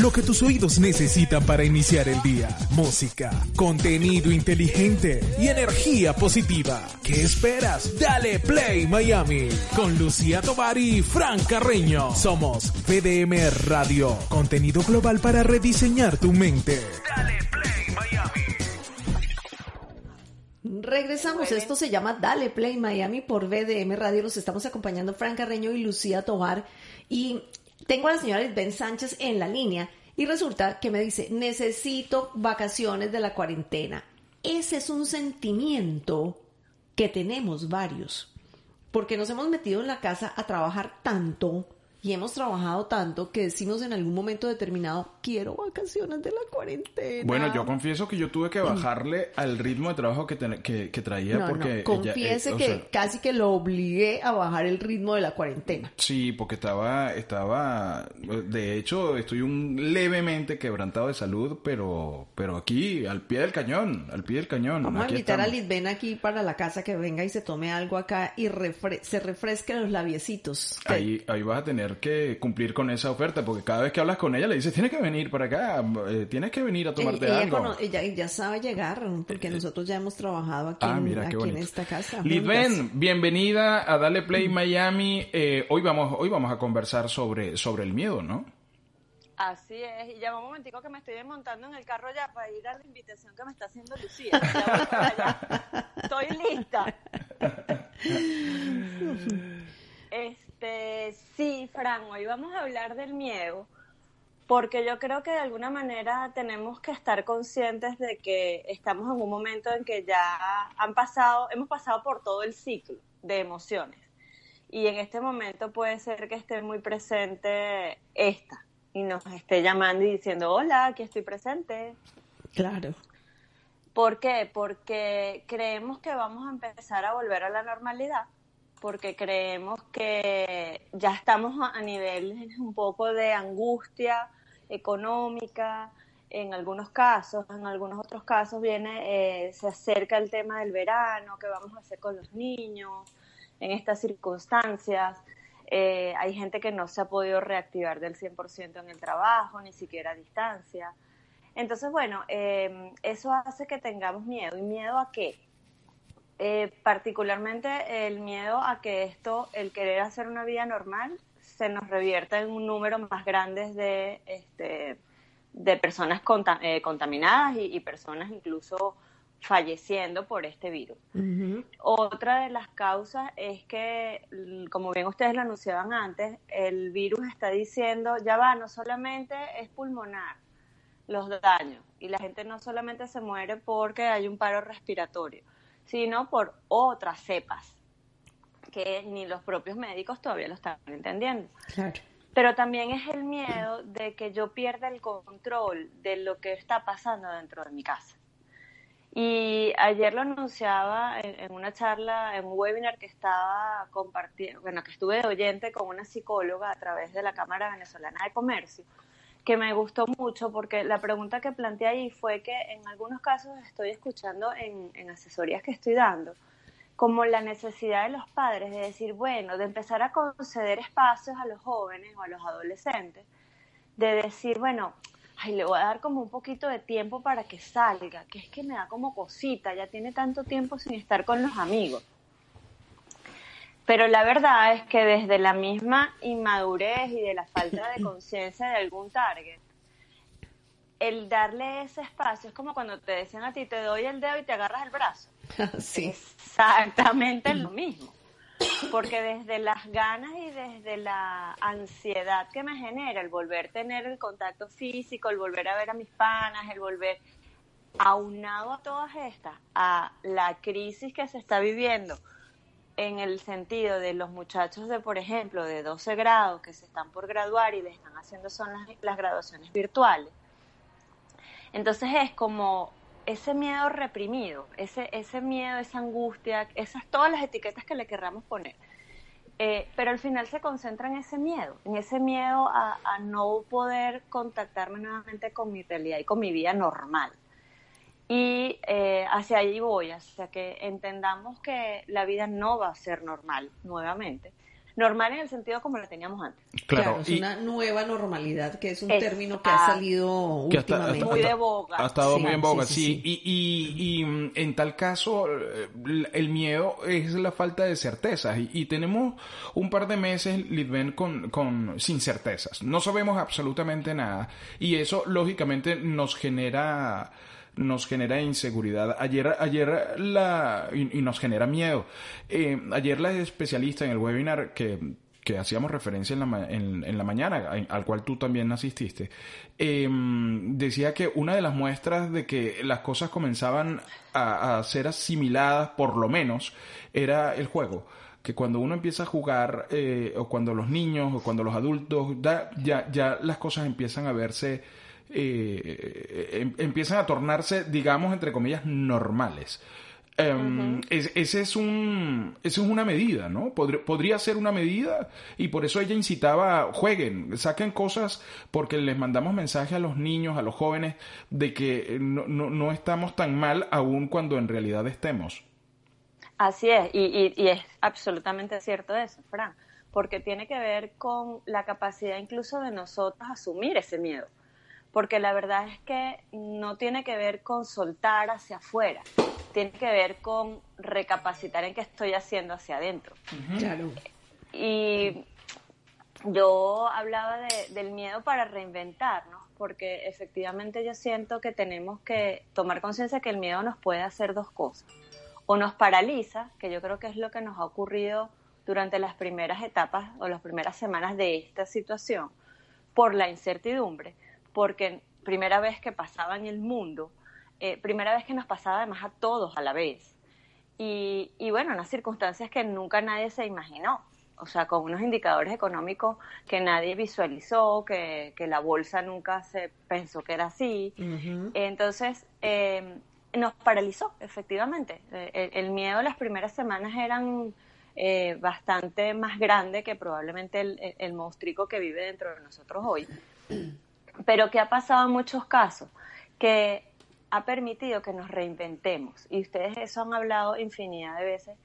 Lo que tus oídos necesitan para iniciar el día. Música, contenido inteligente y energía positiva. ¿Qué esperas? Dale Play Miami con Lucía Tovar y Fran Carreño. Somos VDM Radio, contenido global para rediseñar tu mente. Dale Play Miami. Regresamos, esto se llama Dale Play Miami por VDM Radio. Los estamos acompañando Fran Carreño y Lucía Tovar. Y tengo a la señora Ben Sánchez en la línea y resulta que me dice, necesito vacaciones de la cuarentena. Ese es un sentimiento que tenemos varios, porque nos hemos metido en la casa a trabajar tanto y hemos trabajado tanto que decimos en algún momento determinado, quiero vacaciones de la cuarentena. Bueno, yo confieso que yo tuve que bajarle al ritmo de trabajo que, que, traía porque... No. Confiese eh, que casi que lo obligué a bajar el ritmo de la cuarentena. Sí, porque estaba, estaba, de hecho, estoy un levemente quebrantado de salud, pero, pero aquí, al pie del cañón, al pie del cañón. Vamos a invitar a Lisbeth aquí para la casa que venga y se tome algo acá y se refresque los labiecitos. Ahí, ahí vas a tener que cumplir con esa oferta, porque cada vez que hablas con ella le dices, tienes que venir para acá, eh, tienes que venir a tomarte ella algo. ella ya sabe llegar, porque eh, nosotros ya hemos trabajado aquí, ah, en, esta casa. Lidben, bienvenida a Dale Play Miami. Eh, hoy, vamos, hoy vamos a conversar sobre, sobre el miedo, ¿no? Así es, y ya un momentico que me estoy montando en el carro ya para ir a la invitación que me está haciendo Lucía. Estoy lista. Este, sí, Fran, hoy vamos a hablar del miedo, porque yo creo que de alguna manera tenemos que estar conscientes de que estamos en un momento en que ya han pasado, hemos pasado por todo el ciclo de emociones. Y en este momento puede ser que esté muy presente esta y nos esté llamando y diciendo, hola, aquí estoy presente. Claro. ¿Por qué? Porque creemos que vamos a empezar a volver a la normalidad porque creemos que ya estamos a nivel un poco de angustia económica, en algunos casos, en algunos otros casos viene, eh, se acerca el tema del verano, qué vamos a hacer con los niños en estas circunstancias. Eh, hay gente que no se ha podido reactivar del 100% en el trabajo, ni siquiera a distancia. Entonces, bueno, eh, eso hace que tengamos miedo. ¿Y miedo a qué? Eh, particularmente el miedo a que esto, el querer hacer una vida normal, se nos revierta en un número más grande de, este, de personas eh, contaminadas y, personas incluso falleciendo por este virus. Otra de las causas es que, como bien ustedes lo anunciaban antes, el virus está diciendo, ya va, no solamente es pulmonar los daños y la gente no solamente se muere porque hay un paro respiratorio, sino por otras cepas que ni los propios médicos todavía lo están entendiendo. Pero también es el miedo de que yo pierda el control de lo que está pasando dentro de mi casa. Y ayer lo anunciaba en, una charla, en un webinar que estaba compartiendo, bueno, que estuve de oyente con una psicóloga a través de la Cámara Venezolana de Comercio, que me gustó mucho porque la pregunta que planteé ahí fue que en algunos casos estoy escuchando en, en asesorías que estoy dando como la necesidad de los padres de decir, bueno, de empezar a conceder espacios a los jóvenes o a los adolescentes, de decir, bueno, ay, le voy a dar como un poquito de tiempo para que salga, que es que me da como cosita, ya tiene tanto tiempo sin estar con los amigos. Pero la verdad es que desde la misma inmadurez y de la falta de conciencia de algún target, el darle ese espacio es como cuando te decían a ti, te doy el dedo y te agarras el brazo. Sí. Exactamente lo mismo. Porque desde las ganas y desde la ansiedad que me genera el volver a tener el contacto físico, el volver a ver a mis panas, el volver aunado a todas estas, a la crisis que se está viviendo en el sentido de los muchachos de, por ejemplo, de 12 grados que se están por graduar y les están haciendo son las, las graduaciones virtuales. Entonces es como ese miedo reprimido, ese, ese miedo, esa angustia, esas todas las etiquetas que le querramos poner. Eh, pero al final se concentra en ese miedo, en ese miedo a, a, no poder contactarme nuevamente con mi realidad y con mi vida normal. Y eh, hacia allí voy, hacia que entendamos que la vida no va a ser normal nuevamente. Normal en el sentido como la teníamos antes. Claro, claro es y, una nueva normalidad, que es un es, término que ha salido últimamente. Hasta, muy de boga. Ha estado sí, muy en boga, sí. sí, sí. Y, y, y, mm, en tal caso, el miedo es la falta de certezas. Y, tenemos un par de meses, Lidben, con, con, sin certezas. No sabemos absolutamente nada. Y eso, lógicamente, nos genera nos genera inseguridad. Ayer, ayer la, y, nos genera miedo. Eh, ayer la especialista en el webinar que, que hacíamos referencia en la, en, la mañana, al cual tú también asististe, eh, decía que una de las muestras de que las cosas comenzaban a, a ser asimiladas, por lo menos, era el juego que cuando uno empieza a jugar, eh, o cuando los niños, o cuando los adultos, ya, ya las cosas empiezan a verse eh, em, empiezan a tornarse, digamos, entre comillas, normales. Um, uh -huh. es, ese es un, esa es una medida, ¿no? Podría, podría ser una medida y por eso ella incitaba, jueguen, saquen cosas porque les mandamos mensaje a los niños, a los jóvenes, de que no, no, no estamos tan mal aún cuando en realidad estemos. Así es, y, y, y es absolutamente cierto eso, Fran, porque tiene que ver con la capacidad incluso de nosotros asumir ese miedo porque la verdad es que no tiene que ver con soltar hacia afuera, tiene que ver con recapacitar en qué estoy haciendo hacia adentro. Claro. Y yo hablaba de, del miedo para reinventarnos, porque efectivamente yo siento que tenemos que tomar conciencia que el miedo nos puede hacer dos cosas. O nos paraliza, que yo creo que es lo que nos ha ocurrido durante las primeras etapas o las primeras semanas de esta situación, por la incertidumbre porque primera vez que pasaba en el mundo, eh, primera vez que nos pasaba además a todos a la vez. Y, y bueno, unas circunstancias que nunca nadie se imaginó o sea, con unos indicadores económicos que nadie visualizó, que, que, la bolsa nunca se pensó que era así. Uh -huh. Entonces, eh, nos paralizó, efectivamente. El, el, miedo las primeras semanas eran eh, bastante más grande que probablemente el, el monstruo que vive dentro de nosotros hoy. Pero ¿qué ha pasado en muchos casos? Que ha permitido que nos reinventemos. Y ustedes eso han hablado infinidad de veces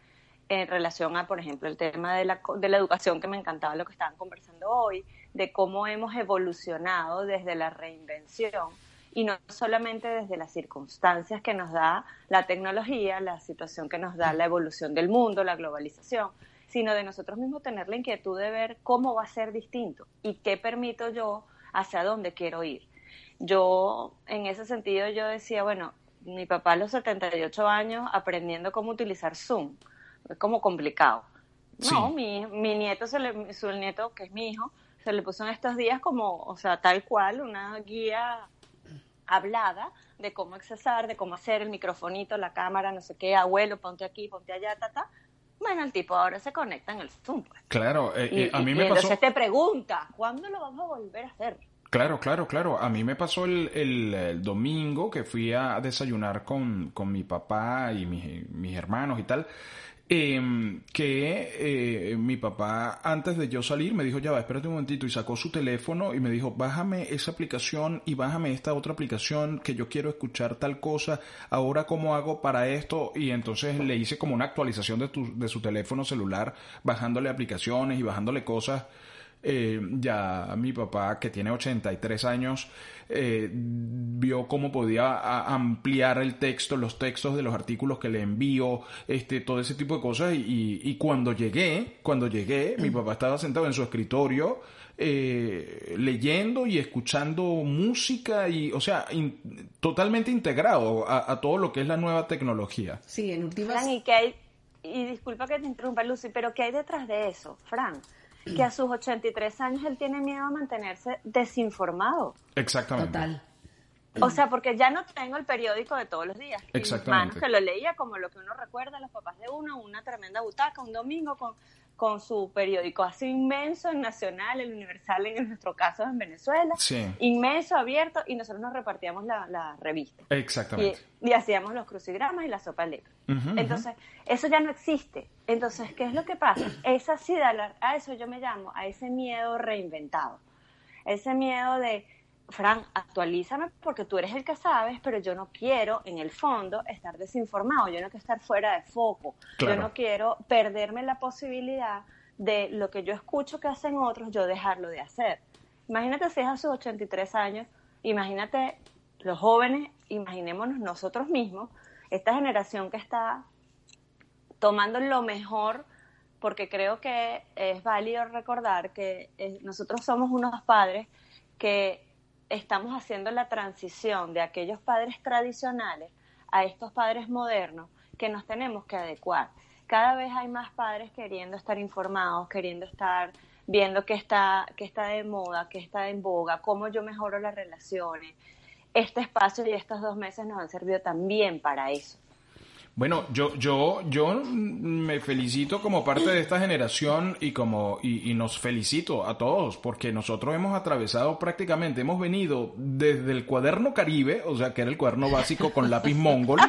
en relación a, por ejemplo, el tema de la, de la educación, que me encantaba lo que estaban conversando hoy, de cómo hemos evolucionado desde la reinvención y no solamente desde las circunstancias que nos da la tecnología, la situación que nos da la evolución del mundo, la globalización, sino de nosotros mismos tener la inquietud de ver cómo va a ser distinto y qué permito yo hacia dónde quiero ir. Yo, en ese sentido, yo decía, bueno, mi papá a los 78 años aprendiendo cómo utilizar Zoom, es como complicado. Sí. No, mi, mi nieto, se le, su nieto, que es mi hijo, se le puso en estos días como, o sea, tal cual, una guía hablada de cómo accesar, de cómo hacer el microfonito, la cámara, no sé qué, abuelo, ponte aquí, ponte allá, ta, ta. Bueno, el tipo ahora se conecta en el Zoom. Pues. Claro, eh, y, eh, a mí y, me y pasó... entonces te pregunta, ¿cuándo lo vamos a volver a hacer? Claro, claro, claro. A mí me pasó el, el, domingo que fui a desayunar con, con mi papá y mis, mis hermanos y tal. Eh, que eh, mi papá antes de yo salir me dijo ya va espérate un momentito y sacó su teléfono y me dijo bájame esa aplicación y bájame esta otra aplicación que yo quiero escuchar tal cosa ahora cómo hago para esto y entonces le hice como una actualización de, tu, de su teléfono celular bajándole aplicaciones y bajándole cosas eh, ya mi papá, que tiene 83 años, eh, vio cómo podía ampliar el texto, los textos de los artículos que le envío, este, todo ese tipo de cosas. Y, y cuando llegué, cuando llegué, mi papá estaba sentado en su escritorio, eh, leyendo y escuchando música y, o sea, in, totalmente integrado a, a, todo lo que es la nueva tecnología. Sí, en últimas... y, que hay, y disculpa que te interrumpa, Lucy, pero ¿qué hay detrás de eso, Fran? Que a sus 83 años él tiene miedo a mantenerse desinformado. Exactamente. Total. O sea, porque ya no tengo el periódico de todos los días. Exactamente. que lo leía como lo que uno recuerda, los papás de uno, una tremenda butaca, un domingo con con su periódico así inmenso, en Nacional, el Universal en nuestro caso en Venezuela, inmenso, abierto, y nosotros nos repartíamos la, revista. Exactamente. Y, hacíamos los crucigramas y la sopa letra. Entonces, eso ya no existe. Entonces, ¿qué es lo que pasa? Esa así, a eso yo me llamo, a ese miedo reinventado. Ese miedo de, Fran, actualízame porque tú eres el que sabes, pero yo no quiero, en el fondo, estar desinformado, yo no quiero estar fuera de foco, yo no quiero perderme la posibilidad de lo que yo escucho que hacen otros, yo dejarlo de hacer. Imagínate si es a sus 83 años, imagínate los jóvenes, imaginémonos nosotros mismos, esta generación que está tomando lo mejor, porque creo que es válido recordar que eh, nosotros somos unos padres que estamos haciendo la transición de aquellos padres tradicionales a estos padres modernos que nos tenemos que adecuar. Cada vez hay más padres queriendo estar informados, queriendo estar viendo qué está, qué está de moda, qué está en boga, cómo yo mejoro las relaciones. Este espacio y estos dos meses nos han servido también para eso. Bueno, yo, yo, yo me felicito como parte de esta generación y como y, nos felicito a todos porque nosotros hemos atravesado prácticamente, hemos venido desde el cuaderno Caribe, o sea que era el cuaderno básico con lápiz mongol,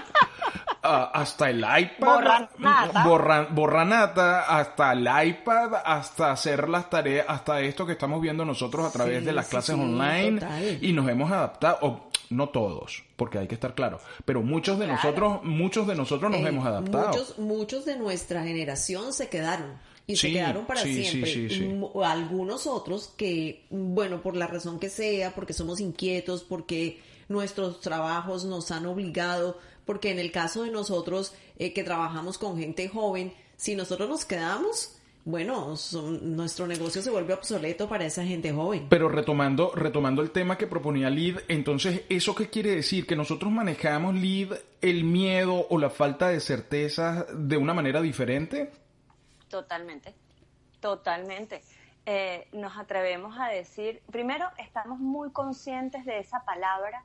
hasta el iPad, borranata. borranata, hasta el iPad, hasta hacer las tareas, hasta esto que estamos viendo nosotros a través de las clases online y nos hemos adaptado no todos, porque hay que estar claro, pero muchos de nosotros, muchos de nosotros nos hemos adaptado. Muchos, muchos de nuestra generación se quedaron y se quedaron para siempre. Algunos otros que, bueno, por la razón que sea, porque somos inquietos, porque nuestros trabajos nos han obligado, porque en el caso de nosotros eh, que trabajamos con gente joven, si nosotros nos quedamos, bueno, nuestro negocio se vuelve obsoleto para esa gente joven. Pero retomando, retomando el tema que proponía Lid, entonces, ¿eso qué quiere decir? ¿Que nosotros manejamos, Lid, el miedo o la falta de certeza de una manera diferente? Totalmente, totalmente. Eh, nos atrevemos a decir, primero, estamos muy conscientes de esa palabra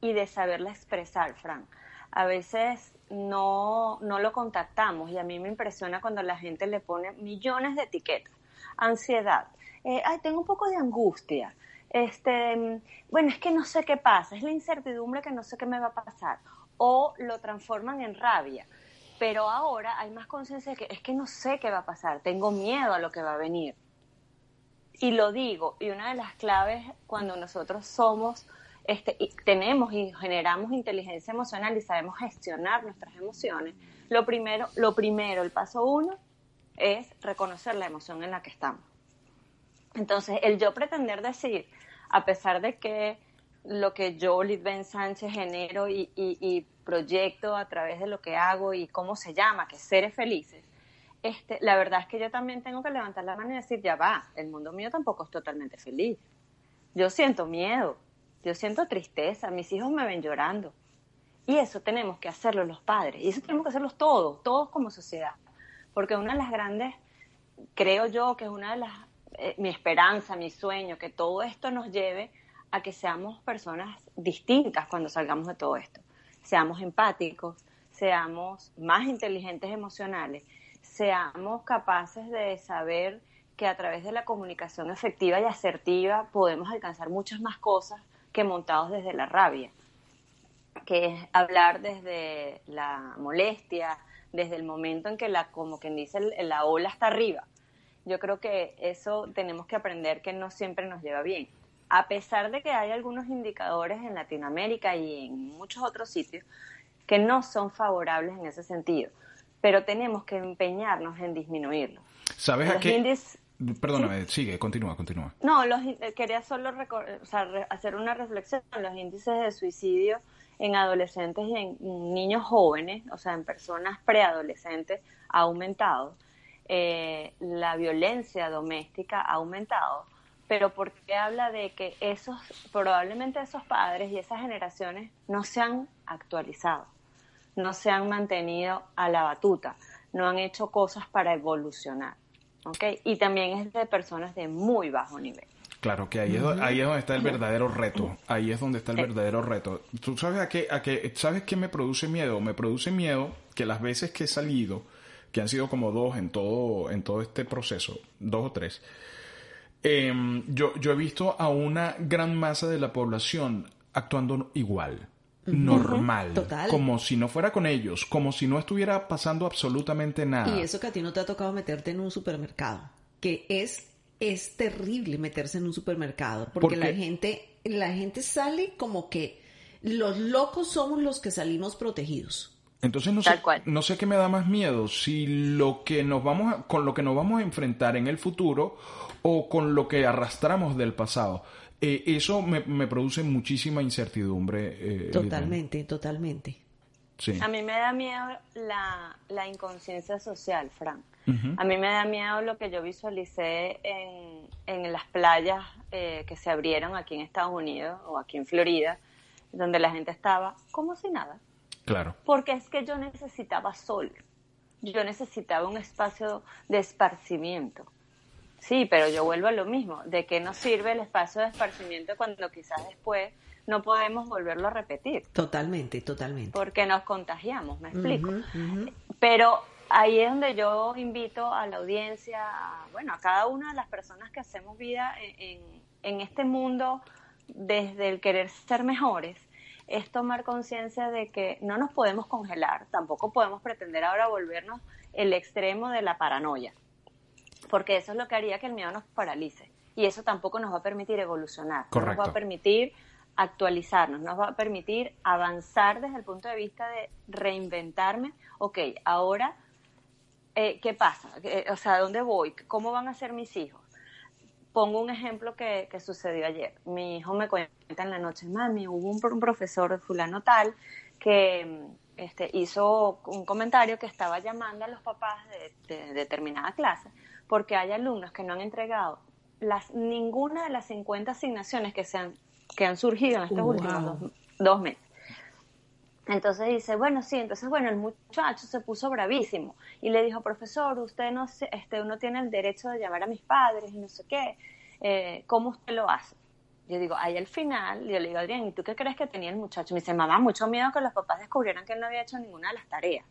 y de saberla expresar, Frank. A veces no, no lo contactamos y a mí me impresiona cuando la gente le pone millones de etiquetas. Ansiedad, eh, ay, tengo un poco de angustia, este, bueno, es que no sé qué pasa, es la incertidumbre que no sé qué me va a pasar, o lo transforman en rabia. Pero ahora hay más conciencia de que es que no sé qué va a pasar, tengo miedo a lo que va a venir. Y lo digo, y una de las claves cuando nosotros somos este, y tenemos y generamos inteligencia emocional y sabemos gestionar nuestras emociones, lo primero, lo primero, el paso uno, es reconocer la emoción en la que estamos. Entonces, el yo pretender decir, a pesar de que lo que yo, Ben Sánchez, genero y, proyecto a través de lo que hago y cómo se llama, que es seres felices, este, la verdad es que yo también tengo que levantar la mano y decir, ya va, el mundo mío tampoco es totalmente feliz. Yo siento miedo, yo siento tristeza, mis hijos me ven llorando. Y eso tenemos que hacerlo los padres, y eso tenemos que hacerlo todos, todos como sociedad. Porque una de las grandes, creo yo que es una de las, eh, mi esperanza, mi sueño, que todo esto nos lleve a que seamos personas distintas cuando salgamos de todo esto. Seamos empáticos, seamos más inteligentes emocionales, seamos capaces de saber que a través de la comunicación efectiva y asertiva podemos alcanzar muchas más cosas que montados desde la rabia, que es hablar desde la molestia, desde el momento en que la, como quien dice, la ola está arriba. Yo creo que eso tenemos que aprender que no siempre nos lleva bien. A pesar de que hay algunos indicadores en Latinoamérica y en muchos otros sitios que no son favorables en ese sentido, pero tenemos que empeñarnos en disminuirlo. ¿Sabes a qué? Perdóname, sigue, continúa, continúa. No, los, eh, quería solo hacer una reflexión. Los índices de suicidio en adolescentes y en niños jóvenes, o sea, en personas preadolescentes, ha aumentado. Eh, la violencia doméstica ha aumentado. Pero ¿por qué habla de que esos, probablemente esos padres y esas generaciones no se han actualizado, no se han mantenido a la batuta, no han hecho cosas para evolucionar? Y también es de personas de muy bajo nivel. Claro que ahí, es, ahí es donde está el verdadero reto. Ahí es donde está el verdadero reto. ¿Tú sabes a qué, a qué, sabes qué me produce miedo? Me produce miedo que las veces que he salido, que han sido como dos en todo, en todo este proceso, dos o tres, em, yo, yo he visto a una gran masa de la población actuando igual normal, Total. como si no fuera con ellos, como si no estuviera pasando absolutamente nada. Y eso que a ti no te ha tocado meterte en un supermercado, que es es terrible meterse en un supermercado porque la gente la gente sale como que los locos somos los que salimos protegidos. Entonces no sé, no sé qué me da más miedo, si lo que nos vamos a, con lo que nos vamos a enfrentar en el futuro o con lo que arrastramos del pasado. Eh, eso me, produce muchísima incertidumbre. Eh, totalmente, totalmente. Sí. A mí me da miedo la, la inconsciencia social, Frank. A mí me da miedo lo que yo visualicé en, en las playas eh, que se abrieron aquí en Estados Unidos o aquí en Florida, donde la gente estaba como si nada. Claro. Porque es que yo necesitaba sol. Yo necesitaba un espacio de esparcimiento. Sí, pero yo vuelvo a lo mismo. ¿De qué nos sirve el espacio de esparcimiento cuando quizás después no podemos volverlo a repetir? Totalmente, totalmente. Porque nos contagiamos, me explico. Pero ahí es donde yo invito a la audiencia, bueno, a cada una de las personas que hacemos vida en, en este mundo desde el querer ser mejores, es tomar conciencia de que no nos podemos congelar, tampoco podemos pretender ahora volvernos el extremo de la paranoia porque eso es lo que haría que el miedo nos paralice. Y eso tampoco nos va a permitir evolucionar, no nos va a permitir actualizarnos, nos va a permitir avanzar desde el punto de vista de reinventarme. Ok, ahora, eh, ¿qué pasa? o sea, ¿dónde voy? ¿Cómo van a ser mis hijos? Pongo un ejemplo que, sucedió ayer. Mi hijo me cuenta en la noche, mami, hubo un, profesor fulano tal que este, hizo un comentario que estaba llamando a los papás de determinada clase porque hay alumnos que no han entregado las, ninguna de las 50 asignaciones que, se han, que han surgido en estos últimos dos, meses. Entonces dice, bueno, sí, entonces, bueno, el muchacho se puso bravísimo y le dijo, profesor, usted no, este, uno tiene el derecho de llamar a mis padres y no sé qué, eh, ¿cómo usted lo hace? Yo digo, ahí al final, yo le digo, Adrián, ¿y tú qué crees que tenía el muchacho? Me dice, mamá, mucho miedo que los papás descubrieran que él no había hecho ninguna de las tareas.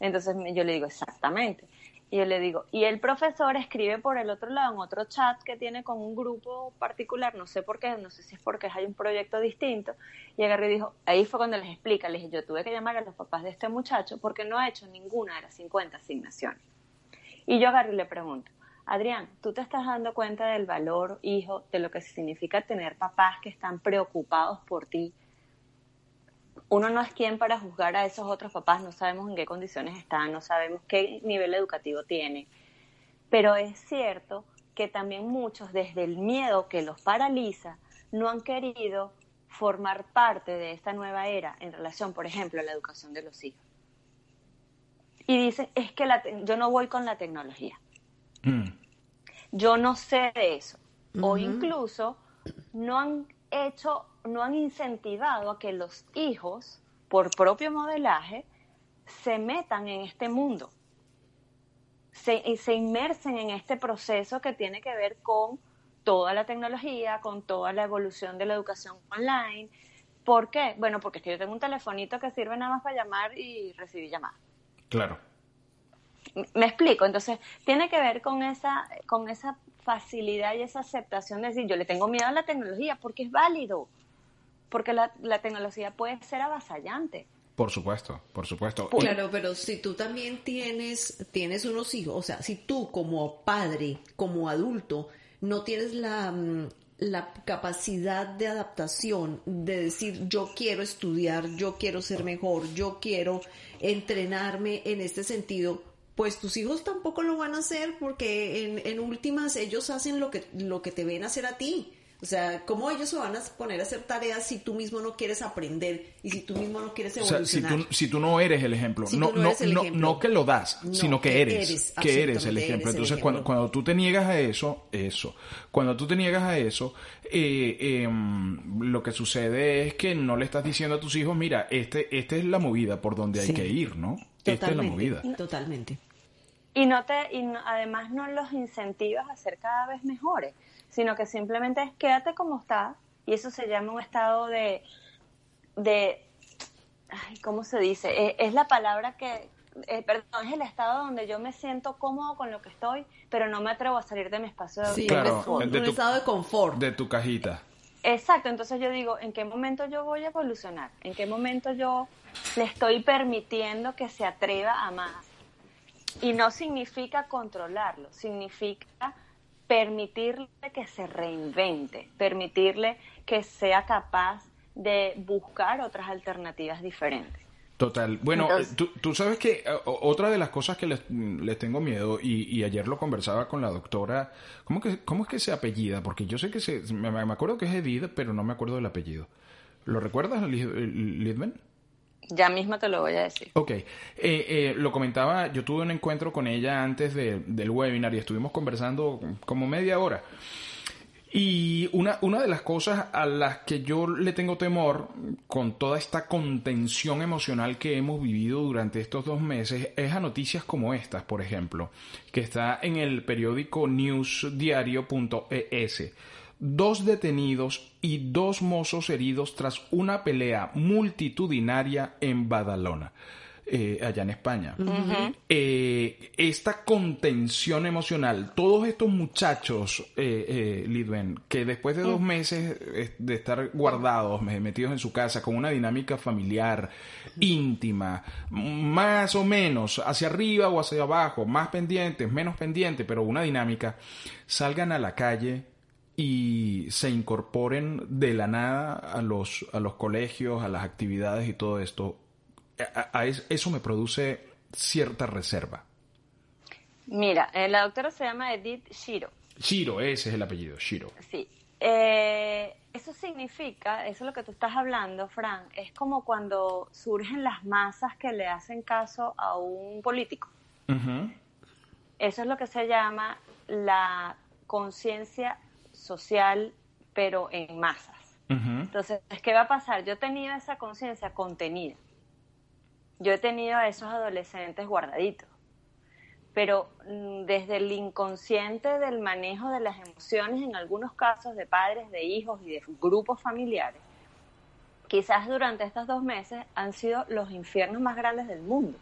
Entonces yo le digo, exactamente. Y yo le digo, y el profesor escribe por el otro lado en otro chat que tiene con un grupo particular, no sé por qué, no sé si es porque hay un proyecto distinto, y agarré y dijo, ahí fue cuando les explica, le dije, yo tuve que llamar a los papás de este muchacho porque no ha hecho ninguna de las 50 asignaciones. Y yo agarré y le pregunto, Adrián, ¿tú te estás dando cuenta del valor, hijo, de lo que significa tener papás que están preocupados por ti, uno no es quien para juzgar a esos otros papás, no sabemos en qué condiciones están, no sabemos qué nivel educativo tienen. Pero es cierto que también muchos, desde el miedo que los paraliza, no han querido formar parte de esta nueva era en relación, por ejemplo, a la educación de los hijos. Y dicen, es que yo no voy con la tecnología. Mm. Yo no sé de eso. O incluso no han hecho no han incentivado a que los hijos, por propio modelaje, se metan en este mundo, se, se inmersen en este proceso que tiene que ver con toda la tecnología, con toda la evolución de la educación online. ¿Por qué? Bueno, porque yo tengo un telefonito que sirve nada más para llamar y recibir llamadas. Claro. Me explico, entonces tiene que ver con esa, con esa facilidad y esa aceptación de decir, yo le tengo miedo a la tecnología porque es válido porque la, tecnología puede ser avasallante. Por supuesto, por supuesto. Claro, pero si tú también tienes, tienes unos hijos, o sea, si tú como padre, como adulto, no tienes la, mm, la capacidad de adaptación, de decir yo quiero estudiar, yo quiero ser mejor, yo quiero entrenarme en este sentido, pues tus hijos tampoco lo van a hacer porque en, en últimas ellos hacen lo que, lo que te ven hacer a ti. O sea, ¿cómo ellos se van a poner a hacer tareas si tú mismo no quieres aprender y si tú mismo no quieres evolucionar? O sea, si tú, no eres el ejemplo. no, no, no, no, que lo das, sino que, eres. que eres el ejemplo. Entonces, Cuando, cuando tú te niegas a eso, eso. Cuando tú te niegas a eso, eh, em, lo que sucede es que no le estás diciendo a tus hijos, mira, este, esta es la movida por donde hay que ir, ¿no? Esta es la movida. Totalmente. y no te y además no los incentivas a ser cada vez mejores, sino que simplemente es quédate como estás y eso se llama un estado de de ay, ¿cómo se dice? Eh, es, la palabra que eh, perdón, es el estado donde yo me siento cómodo con lo que estoy, pero no me atrevo a salir de mi espacio de, sí, Claro, un de tu- estado de confort. De tu cajita. Exacto, entonces yo digo, ¿en qué momento yo voy a evolucionar? ¿En qué momento yo le estoy permitiendo que se atreva a más? Y no significa controlarlo, significa permitirle que se reinvente, permitirle que sea capaz de buscar otras alternativas diferentes. Total. Bueno, Entonces- eh, tú, tú sabes que eh, otra de las cosas que les, les tengo miedo, y, y ayer lo conversaba con la doctora, ¿cómo, que, ¿cómo es que se apellida? Porque yo sé que se, me, me acuerdo que es Edith, pero no me acuerdo del apellido. ¿Lo recuerdas, Lid- Lidben? Ya mismo te lo voy a decir. Ok, eh, eh, lo comentaba, yo tuve un encuentro con ella antes de- del webinar y estuvimos conversando como media hora. Y una, una de las cosas a las que yo le tengo temor con toda esta contención emocional que hemos vivido durante estos dos meses es a noticias como estas, por ejemplo, que está en el periódico newsdiario.es. Dos detenidos y dos mozos heridos tras una pelea multitudinaria en Badalona, eh, allá en España. Eh, esta contención emocional, todos estos muchachos, eh, eh, Lidben, que después de dos meses de estar guardados, me- metidos en su casa, con una dinámica familiar, íntima, más o menos, hacia arriba o hacia abajo, más pendientes, menos pendientes, pero una dinámica, salgan a la calle y se incorporen de la nada a los, a los colegios, a las actividades y todo esto, a- a es- eso me produce cierta reserva. Mira, eh, la doctora se llama Edith Shiro. Shiro, ese es el apellido, Shiro. Sí. Eh, eso significa, eso es lo que tú estás hablando, Fran, es como cuando surgen las masas que le hacen caso a un político. Eso es lo que se llama la conciencia social, pero en masas. Entonces, ¿qué va a pasar? Yo he tenido esa conciencia contenida. Yo he tenido a esos adolescentes guardaditos. Pero mm, desde el inconsciente del manejo de las emociones, en algunos casos de padres, de hijos y de grupos familiares, quizás durante estos dos meses han sido los infiernos más grandes del mundo.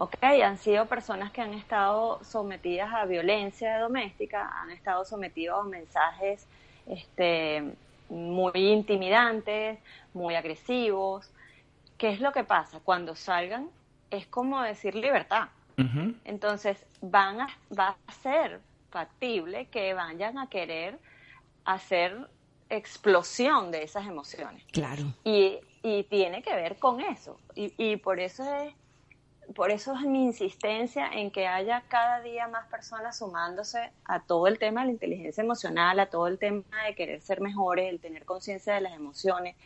¿ok? Han sido personas que han estado sometidas a violencia doméstica, han estado sometidos a mensajes este, muy intimidantes, muy agresivos. ¿Qué es lo que pasa? Cuando salgan es como decir libertad. Entonces van a, va a ser factible que vayan a querer hacer explosión de esas emociones. Claro. Y, y tiene que ver con eso. Y, y por eso es por eso es mi insistencia en que haya cada día más personas sumándose a todo el tema de la inteligencia emocional, a todo el tema de querer ser mejores, el tener conciencia de las emociones,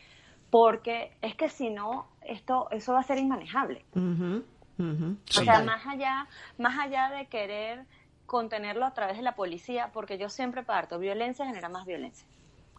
porque es que si no, esto, eso va a ser inmanejable. O sea, más allá, más allá de querer contenerlo a través de la policía, porque yo siempre parto, violencia genera más violencia.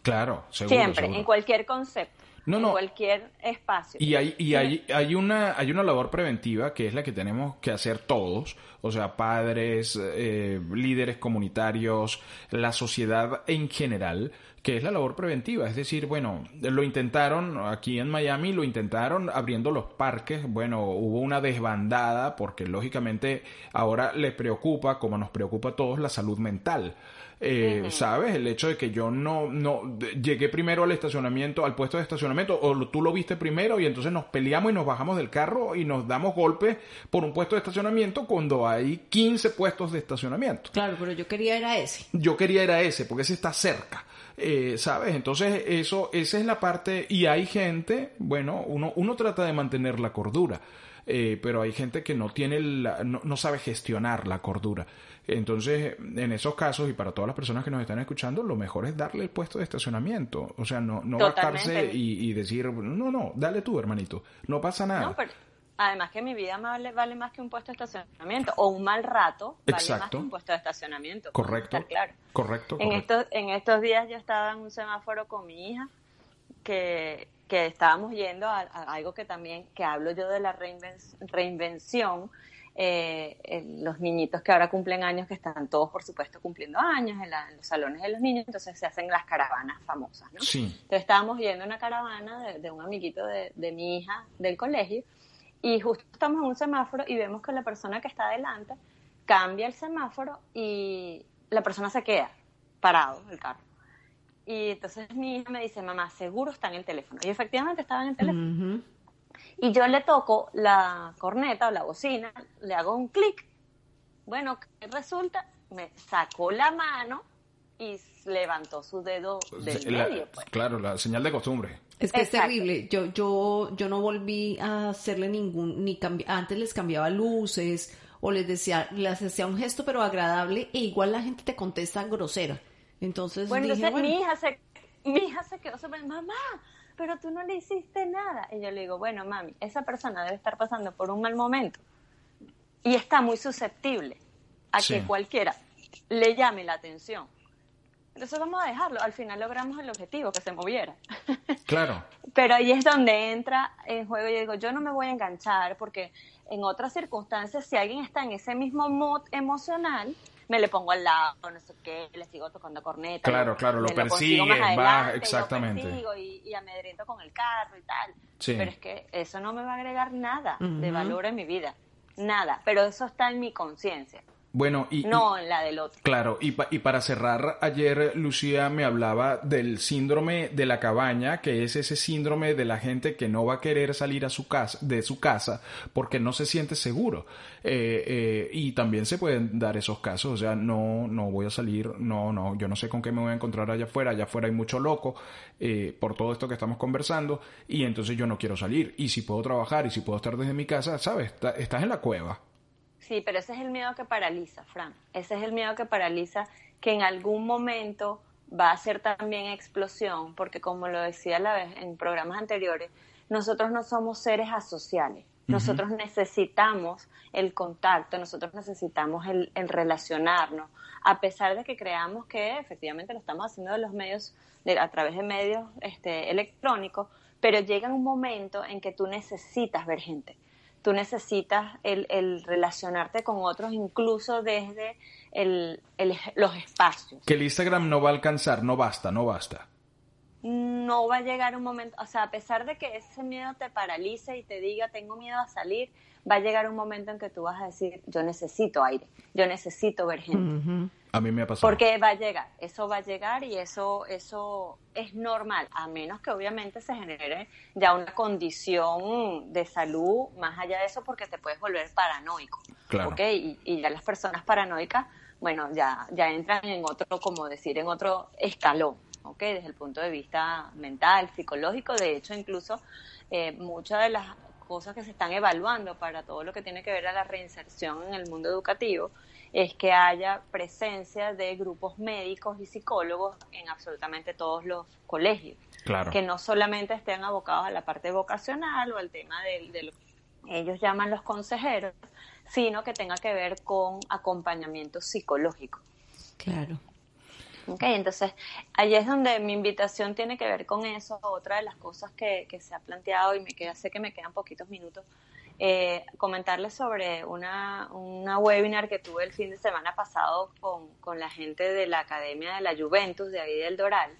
Claro, seguro. Siempre, seguro. en cualquier concepto, No, en no. cualquier espacio. Y hay, y hay, hay una, hay una labor preventiva que es la que tenemos que hacer todos, o sea, padres, eh, líderes comunitarios, la sociedad en general, que es la labor preventiva. Es decir, bueno, lo intentaron aquí en Miami, lo intentaron abriendo los parques, bueno, hubo una desbandada porque lógicamente ahora les preocupa, como nos preocupa a todos, la salud mental. Eh, ¿Sabes? El hecho de que yo no, no llegué primero al estacionamiento, al puesto de estacionamiento, o lo- tú lo viste primero y entonces nos peleamos y nos bajamos del carro y nos damos golpes por un puesto de estacionamiento cuando hay 15 puestos de estacionamiento. Claro, pero yo quería era ese. Yo quería ir a ese porque ese está cerca. Eh, ¿Sabes? Entonces, eso, esa es la parte. Y hay gente, bueno, uno, uno trata de mantener la cordura. eh, pero hay gente que no tiene la- no, no sabe gestionar la cordura. Entonces, en esos casos, y para todas las personas que nos están escuchando, lo mejor es darle el puesto de estacionamiento. O sea, no, no bajarse y, y decir, no, no, dale tú, hermanito. No pasa nada. No, pero además que mi vida vale, vale más que un puesto de estacionamiento o un mal rato vale más que un puesto de estacionamiento. Correcto. Claro. Correcto, En correcto. estos, en estos días yo estaba en un semáforo con mi hija que, que estábamos yendo a, a algo que también, que hablo yo de la reinven- reinvención, eh, los niñitos que ahora cumplen años, que están todos, por supuesto, cumpliendo años en, los salones de los niños, entonces se hacen las caravanas famosas, ¿no? Sí. Entonces estábamos yendo una caravana de, un amiguito de, mi hija del colegio y justo estamos en un semáforo y vemos que la persona que está adelante cambia el semáforo y la persona se queda parado, el carro. Y entonces mi hija me dice, mamá, seguro está en el teléfono. Y efectivamente estaba en el teléfono. Y yo le toco la corneta o la bocina, le hago un clic. Bueno, ¿qué resulta? Me sacó la mano y levantó su dedo del medio. Pues. Claro, la señal de costumbre. Es que es terrible. Yo, yo, yo no volví a hacerle ningún, ni antes les cambiaba luces o les decía, les hacía un gesto pero agradable e igual la gente te contesta grosera. Entonces, bueno, mi hija se, mi hija se quedó sobre mamá, pero tú no le hiciste nada. Y yo le digo, bueno, mami, esa persona debe estar pasando por un mal momento y está muy susceptible a que cualquiera le llame la atención. Entonces vamos a dejarlo. Al final logramos el objetivo, que se moviera. Claro. Pero ahí es donde entra en juego. Yo digo, yo no me voy a enganchar porque en otras circunstancias, si alguien está en ese mismo mood emocional, me le pongo al lado, no sé qué, le sigo tocando corneta. Claro, claro, lo persigue, va, exactamente. Y, y, amedrento con el carro y tal. Pero es que eso no me va a agregar nada de valor en mi vida. Nada. Pero eso está en mi conciencia. Bueno, y... No la del otro. Claro, y, y para cerrar, ayer Lucía me hablaba del síndrome de la cabaña, que es ese síndrome de la gente que no va a querer salir a su casa, de su casa porque no se siente seguro. Eh, eh, y también se pueden dar esos casos, o sea, no, no voy a salir, no, no, yo no sé con qué me voy a encontrar allá afuera, allá afuera hay mucho loco eh, por todo esto que estamos conversando y entonces yo no quiero salir. Y si puedo trabajar y si puedo estar desde mi casa, ¿sabes? estás en la cueva. Sí, pero ese es el miedo que paraliza, Fran. Ese es el miedo que paraliza que en algún momento va a ser también explosión, porque como lo decía la vez en programas anteriores, nosotros no somos seres asociales. Nosotros necesitamos el contacto, nosotros necesitamos el, relacionarnos, a pesar de que creamos que efectivamente lo estamos haciendo de los medios, a través de medios este, electrónicos, pero llega un momento en que tú necesitas ver gente tú necesitas el, relacionarte con otros incluso desde los espacios. Que el Instagram no va a alcanzar, no basta, no basta. No va a llegar un momento, o sea, a pesar de que ese miedo te paralice y te diga tengo miedo a salir, va a llegar un momento en que tú vas a decir yo necesito aire, yo necesito ver gente. A mí me ha pasado. Porque va a llegar, eso va a llegar y eso, eso es normal, a menos que obviamente se genere ya una condición de salud más allá de eso porque te puedes volver paranoico. Claro. Y, y, ya las personas paranoicas, bueno, ya, ya entran en otro, como decir, en otro escalón. ¿Ok? Desde el punto de vista mental, psicológico, de hecho, incluso eh, muchas de las cosas que se están evaluando para todo lo que tiene que ver a la reinserción en el mundo educativo es que haya presencia de grupos médicos y psicólogos en absolutamente todos los colegios. Claro. Que no solamente estén abocados a la parte vocacional o al tema de, lo que ellos llaman los consejeros, sino que tenga que ver con acompañamiento psicológico. Claro. Ok, entonces ahí es donde mi invitación tiene que ver con eso. Otra de las cosas que, que se ha planteado y me queda, sé que me quedan poquitos minutos, eh, comentarles sobre una, una webinar que tuve el fin de semana pasado con, con la gente de la Academia de la Juventus de ahí del Doral,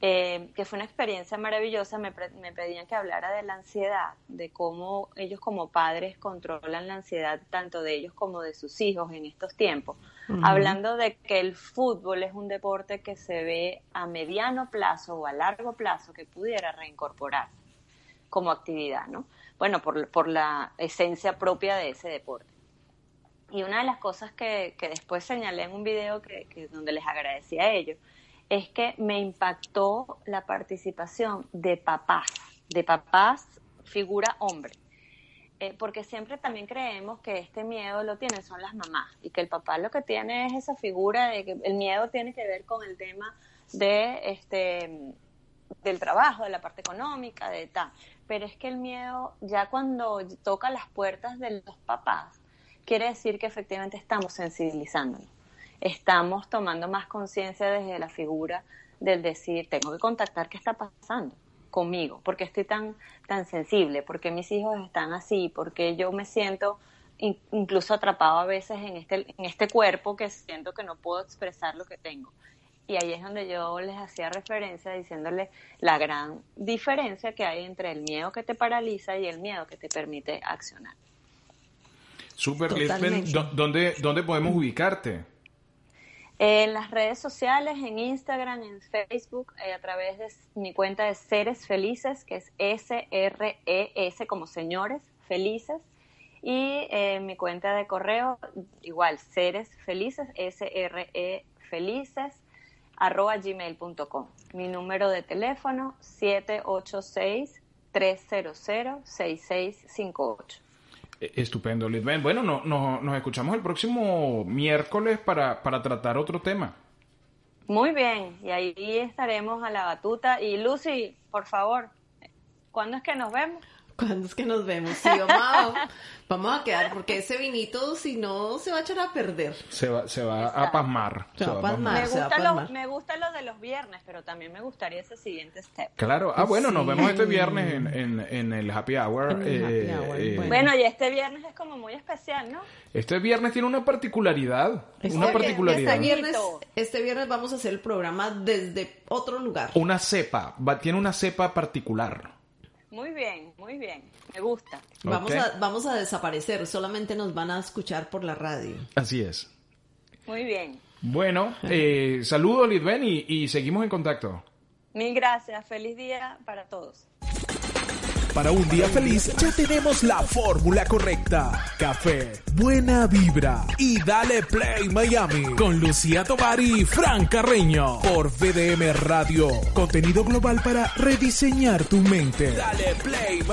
eh, que fue una experiencia maravillosa. Me, me, pedían que hablara de la ansiedad, de cómo ellos como padres controlan la ansiedad tanto de ellos como de sus hijos en estos tiempos. Hablando de que el fútbol es un deporte que se ve a mediano plazo o a largo plazo que pudiera reincorporar como actividad, ¿no? bueno, por, por la esencia propia de ese deporte. Y una de las cosas que, que después señalé en un video que, donde les agradecí a ellos es que me impactó la participación de papás, de papás figura hombre. Eh, porque siempre también creemos que este miedo lo tienen son las mamás y que el papá lo que tiene es esa figura de que el miedo tiene que ver con el tema de este del trabajo, de la parte económica, de tal. Pero es que el miedo ya cuando toca las puertas de los papás, quiere decir que efectivamente estamos sensibilizándonos, estamos tomando más conciencia desde la figura del decir, tengo que contactar qué está pasando conmigo, porque estoy tan, tan sensible, porque mis hijos están así, porque yo me siento incluso atrapado a veces en este, en este cuerpo que siento que no puedo expresar lo que tengo. Y ahí es donde yo les hacía referencia diciéndoles la gran diferencia que hay entre el miedo que te paraliza y el miedo que te permite accionar. Super, ¿dónde, ¿dónde podemos ubicarte? En las redes sociales, en Instagram, en Facebook, eh, a través de mi cuenta de Seres Felices, que es S-R-E-S como señores felices. Y eh, mi cuenta de correo, igual, Seres Felices, S-R-E Felices, arroba gmail.com. Mi número de teléfono, 786-300-6658. E, estupendo, Lidben. Bueno, no, no, nos escuchamos el próximo miércoles para, para tratar otro tema. Muy bien, y ahí estaremos a la batuta. Y Lucy, por favor, ¿cuándo es que nos vemos? ¿Cuándo es que nos vemos? Sí, vamos, vamos a quedar, porque ese vinito, si no, se va a echar a perder. Se va, se va a pasmar. Se, va a pasmar. Me gusta, lo, me gusta lo de los viernes, pero también me gustaría ese siguiente step. Claro. Ah, bueno, nos vemos este viernes en, en, en el Happy Hour. Eh, eh, bueno. y este viernes es como muy especial, ¿no? Este viernes tiene una particularidad. Este una particularidad. Este viernes, este viernes vamos a hacer el programa desde otro lugar. Una cepa. tiene una cepa particular. Muy bien, muy bien. Me gusta. Vamos, a, vamos a desaparecer, solamente nos van a escuchar por la radio. Así es. Muy bien. Bueno, eh, saludos Lidben y, y seguimos en contacto. Mil gracias. Feliz día para todos. Para un día feliz ya tenemos la fórmula correcta. Café, buena vibra y dale play Miami con Lucía Tobar y Fran Carreño por VDM Radio. Contenido global para rediseñar tu mente. Dale play Miami.